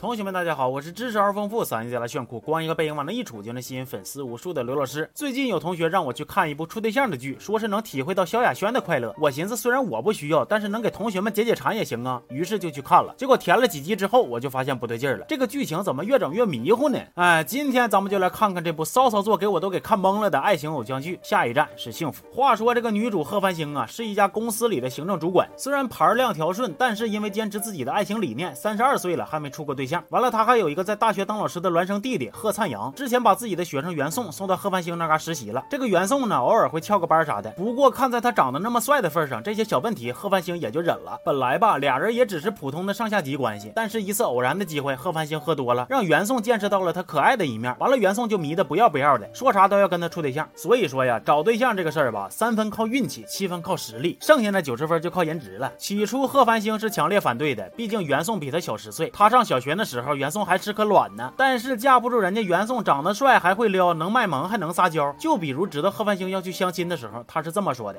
同学们，大家好，我是知识而丰富、嗓音贼拉炫酷、光一个背影往那一杵就能吸引粉丝无数的刘老师。最近有同学让我去看一部处对象的剧，说是能体会到萧亚轩的快乐。我寻思，虽然我不需要，但是能给同学们解解馋也行啊。于是就去看了。结果填了几集之后，我就发现不对劲了，这个剧情怎么越整越迷糊呢？哎，今天咱们就来看看这部骚操作给我都给看懵了的爱情偶像剧。下一站是幸福。话说这个女主贺繁星啊，是一家公司里的行政主管，虽然牌量调顺，但是因为坚持自己的爱情理念，三十二岁了还没处过对象。完了，他还有。一个在大学当老师的孪生弟弟贺灿阳，之前把自己的学生袁宋送到贺繁星那嘎实习了。这个袁宋呢，偶尔会翘个班啥的。不过看在他长得那么帅的份上，这些小问题贺繁星也就忍了。本来吧，俩人也只是普通的上下级关系。但是一次偶然的机会，贺繁星喝多了，让袁宋见识到了他可爱的一面。完了，袁宋就迷得不要不要的，说啥都要跟他处对象。所以说呀，找对象这个事儿吧，三分靠运气，七分靠实力，剩下的九十分就靠颜值了。起初贺繁星是强烈反对的，毕竟袁宋比他小十岁，他上小学那的时候，袁宋还吃颗卵呢。但是架不住人家袁宋长得帅，还会撩，能卖萌，还能撒娇。就比如知道贺繁星要去相亲的时候，他是这么说的：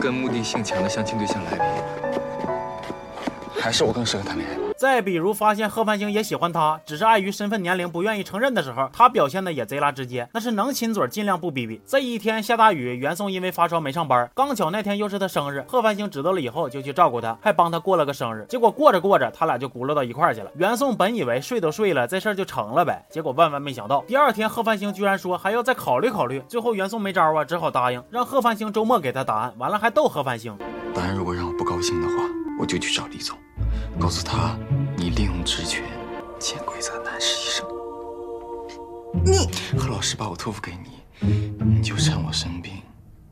跟目的性强的相亲对象来比，还是我更适合谈恋爱。再比如，发现贺繁星也喜欢他，只是碍于身份年龄不愿意承认的时候，他表现的也贼拉直接，那是能亲嘴尽量不逼逼。这一天下大雨，袁宋因为发烧没上班，刚巧那天又是他生日，贺繁星知道了以后就去照顾他，还帮他过了个生日。结果过着过着，他俩就轱辘到一块儿去了。袁宋本以为睡都睡了，这事儿就成了呗，结果万万没想到，第二天贺繁星居然说还要再考虑考虑。最后袁宋没招啊，只好答应，让贺繁星周末给他答案。完了还逗贺繁星，答案如果让我不高兴的话，我就去找李总，告诉他。你利用职权，潜规则男士一生。你何老师把我托付给你，你就趁我生病，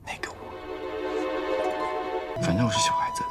那个我。反正我是小孩子。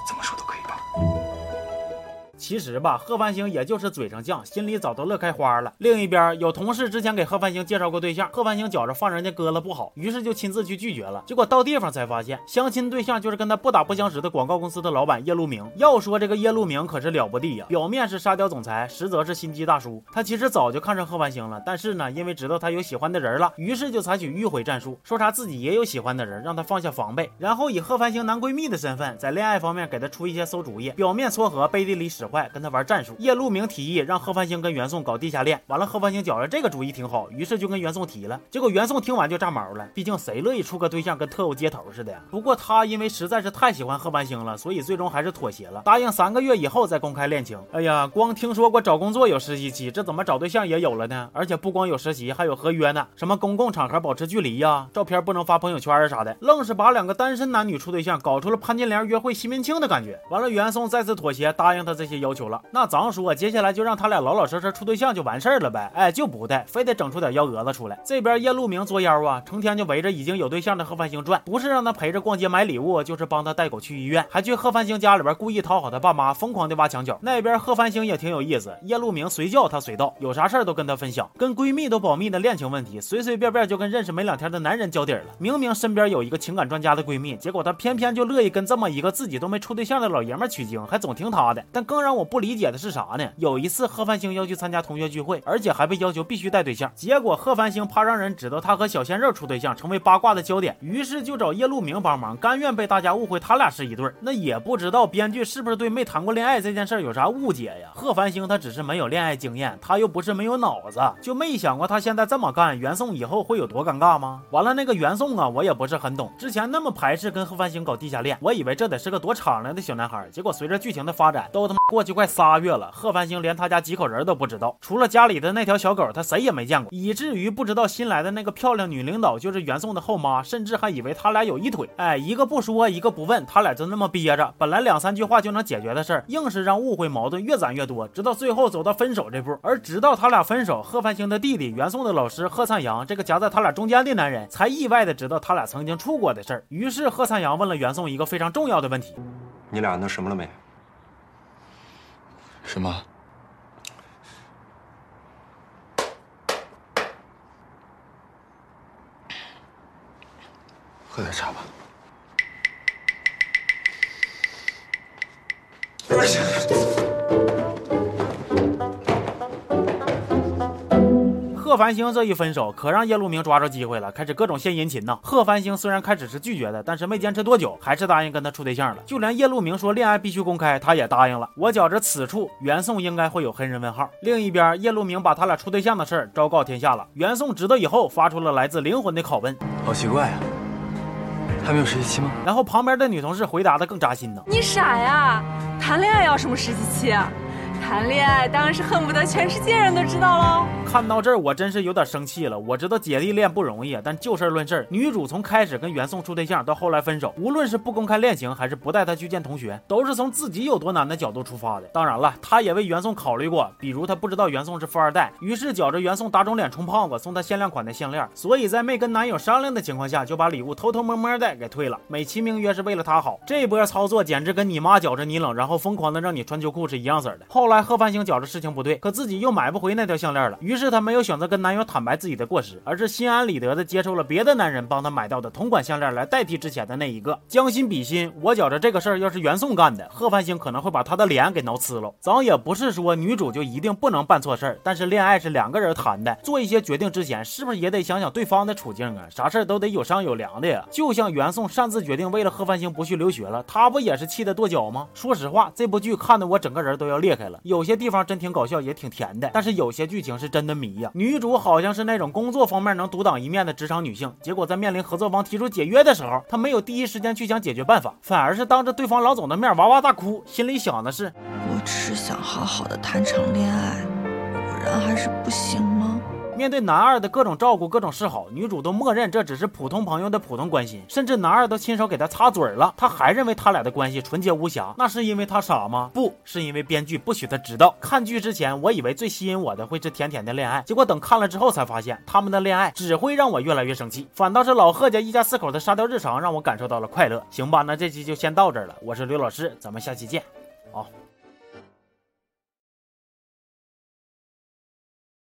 其实吧，贺繁星也就是嘴上犟，心里早都乐开花了。另一边有同事之前给贺繁星介绍过对象，贺繁星觉着放人家鸽子不好，于是就亲自去拒绝了。结果到地方才发现，相亲对象就是跟他不打不相识的广告公司的老板叶路明。要说这个叶路明可是了不地呀，表面是沙雕总裁，实则是心机大叔。他其实早就看上贺繁星了，但是呢，因为知道他有喜欢的人了，于是就采取迂回战术，说啥自己也有喜欢的人，让他放下防备，然后以贺繁星男闺蜜的身份，在恋爱方面给他出一些馊主意，表面撮合，背地里使坏，跟他玩战术。叶路明提议让贺繁星跟袁宋搞地下恋，完了贺繁星觉着这个主意挺好，于是就跟袁宋提了。结果袁宋听完就炸毛了，毕竟谁乐意处个对象跟特务接头似的呀？不过他因为实在是太喜欢贺繁星了，所以最终还是妥协了，答应三个月以后再公开恋情。哎呀，光听说过找工作有实习期，这怎么找对象也有了呢？而且不光有实习，还有合约呢，什么公共场合保持距离呀，照片不能发朋友圈啥的，愣是把两个单身男女处对象搞出了潘金莲约会西门庆的感觉。完了，袁宋再次妥协，答应他这些要要求了。那咱。说接下来就让他俩老老实实处对象就完事儿了呗，哎，就不带，非得整出点幺蛾子出来。这边叶路明作妖啊，成天就围着已经有对象的贺繁星转，不是让他陪着逛街买礼物，就是帮他带狗去医院，还去贺繁星家里边故意讨好他爸妈，疯狂的挖墙角。那边贺繁星也挺有意思，叶路明随叫他随到，有啥事儿都跟他分享，跟闺蜜都保密的恋情问题，随随便便就跟认识没两天的男人交底了。明明身边有一个情感专家的闺蜜，结果她偏偏就乐意跟这么一个自己都没处对象的老爷们取经，还总听他的。但更让我我不理解的是啥呢？有一次。贺繁星要去参加同学聚会，而且还被要求必须带对象。结果贺繁星怕让人知道他和小鲜肉处对象，成为八卦的焦点，于是就找叶路明帮忙，甘愿被大家误会他俩是一对。那也不知道编剧是不是对没谈过恋爱这件事有啥误解呀？贺繁星他只是没有恋爱经验，他又不是没有脑子，就没想过他现在这么干，袁宋以后会有多尴尬吗？完了，那个袁宋啊，我也不是很懂，之前那么排斥跟贺繁星搞地下恋，我以为这得是个多敞亮的小男孩，结果随着剧情的发展，都他妈过去就快仨月了，贺繁星连他。家几口人都不知道，除了家里的那条小狗，他谁也没见过，以至于不知道新来的那个漂亮女领导就是袁宋的后妈，甚至还以为他俩有一腿。哎，一个不说，一个不问，他俩就那么憋着。本来两三句话就能解决的事儿，硬是让误会矛盾越攒越多，直到最后走到分手这步。而直到他俩分手，贺繁星的弟弟袁宋的老师贺灿阳，这个夹在他俩中间的男人，才意外的知道他俩曾经处过的事儿。于是贺灿阳问了袁宋一个非常重要的问题：你俩那什么了没？什么？喝点茶吧。贺繁星这一分手，可让叶路明抓着机会了，开始各种献殷勤呢。贺繁星虽然开始是拒绝的，但是没坚持多久，还是答应跟他处对象了。就连叶路明说恋爱必须公开，他也答应了。我觉着此处袁宋应该会有黑人问号。另一边，叶路明把他俩处对象的事儿昭告天下了。袁宋知道以后，发出了来自灵魂的拷问：好奇怪啊，还没有实习期吗？然后旁边的女同事回答的更扎心呢。你傻呀，谈恋爱要什么实习期啊？谈恋爱当然是恨不得全世界人都知道喽。看到这儿，我真是有点生气了。我知道姐弟恋不容易，但就事论事，女主从开始跟袁宋处对象到后来分手，无论是不公开恋情，还是不带他去见同学，都是从自己有多难的角度出发的。当然了，她也为袁宋考虑过，比如她不知道袁宋是富二代，于是觉着袁宋打肿脸充胖子，送她限量款的项链，所以在没跟男友商量的情况下，就把礼物偷偷摸摸的给退了，美其名曰是为了他好。这波操作简直跟你妈觉着你冷，然后疯狂的让你穿秋裤是一样色的。后后来贺繁星觉着事情不对，可自己又买不回那条项链了，于是她没有选择跟。男友坦白自己的过失，而是心安理得的接受了别的男人帮她买到的同款项链来代替之前的那一个。将心比心，我觉着这个事儿要是袁宋干的，贺繁星可能会把他的脸给挠呲了。咱也不是说女主就一定不能办错事儿，但是恋爱是两个人谈的，做一些决定之前，是不是也得想想对方的处境啊？啥事儿都得有商有量的呀。就像袁宋擅自决定为了贺繁星不去留学了，他不也是气得跺脚吗？说实话，这部剧看得我整个人都要裂开了。有些地方真挺搞笑，也挺甜的，但是有些剧情是真的迷呀。女主好像是那种。工作方面能独当一面的职场女性，结果在面临合作方提出解约的时候，她没有第一时间去想解决办法，反而是当着对方老总的面哇哇大哭，心里想的是：我只是想好好的谈场恋爱，果然还是不行吗？面对男二的各种照顾、各种示好，女主都默认这只是普通朋友的普通关心，甚至男二都亲手给她擦嘴了，她还认为他俩的关系纯洁无瑕。那是因为他傻吗？不是因为编剧不许他知道。看剧之前，我以为最吸引我的会是甜甜的恋爱，结果等看了之后才发现，他们的恋爱只会让我越来越生气，反倒是老贺家一家四口的沙雕日常让我感受到了快乐。行吧，那这期就先到这儿了。我是刘老师，咱们下期见。好。